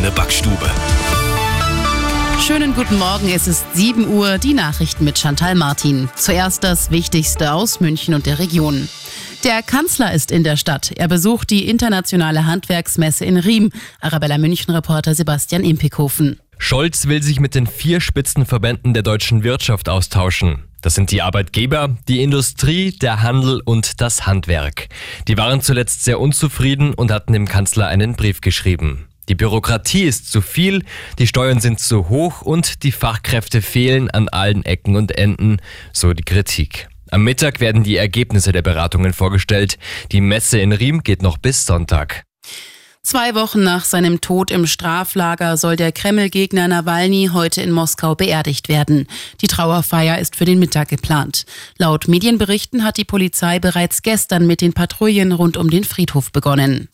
deine Backstube. Schönen guten Morgen, es ist 7 Uhr, die Nachrichten mit Chantal Martin. Zuerst das Wichtigste aus München und der Region. Der Kanzler ist in der Stadt. Er besucht die internationale Handwerksmesse in Riem. Arabella München-Reporter Sebastian Impikhofen. Scholz will sich mit den vier Spitzenverbänden der deutschen Wirtschaft austauschen. Das sind die Arbeitgeber, die Industrie, der Handel und das Handwerk. Die waren zuletzt sehr unzufrieden und hatten dem Kanzler einen Brief geschrieben. Die Bürokratie ist zu viel, die Steuern sind zu hoch und die Fachkräfte fehlen an allen Ecken und Enden, so die Kritik. Am Mittag werden die Ergebnisse der Beratungen vorgestellt. Die Messe in Riem geht noch bis Sonntag. Zwei Wochen nach seinem Tod im Straflager soll der Kreml-Gegner Nawalny heute in Moskau beerdigt werden. Die Trauerfeier ist für den Mittag geplant. Laut Medienberichten hat die Polizei bereits gestern mit den Patrouillen rund um den Friedhof begonnen.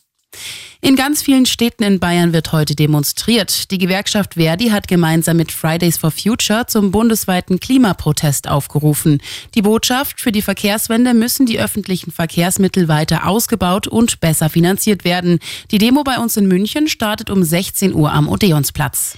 In ganz vielen Städten in Bayern wird heute demonstriert. Die Gewerkschaft Verdi hat gemeinsam mit Fridays for Future zum bundesweiten Klimaprotest aufgerufen. Die Botschaft, für die Verkehrswende müssen die öffentlichen Verkehrsmittel weiter ausgebaut und besser finanziert werden. Die Demo bei uns in München startet um 16 Uhr am Odeonsplatz.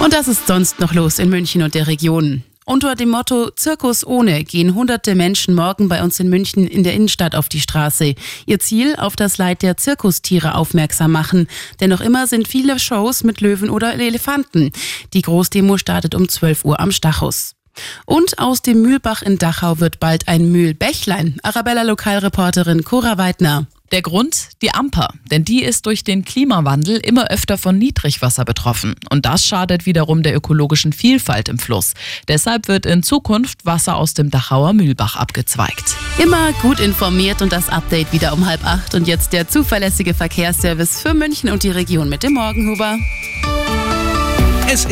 Und das ist sonst noch los in München und der Region. Unter dem Motto Zirkus ohne gehen hunderte Menschen morgen bei uns in München in der Innenstadt auf die Straße. Ihr Ziel, auf das Leid der Zirkustiere aufmerksam machen. Denn noch immer sind viele Shows mit Löwen oder Elefanten. Die Großdemo startet um 12 Uhr am Stachus. Und aus dem Mühlbach in Dachau wird bald ein Mühlbächlein. Arabella Lokalreporterin Cora Weidner. Der Grund? Die Amper. Denn die ist durch den Klimawandel immer öfter von Niedrigwasser betroffen. Und das schadet wiederum der ökologischen Vielfalt im Fluss. Deshalb wird in Zukunft Wasser aus dem Dachauer Mühlbach abgezweigt. Immer gut informiert und das Update wieder um halb acht. Und jetzt der zuverlässige Verkehrsservice für München und die Region mit dem Morgenhuber.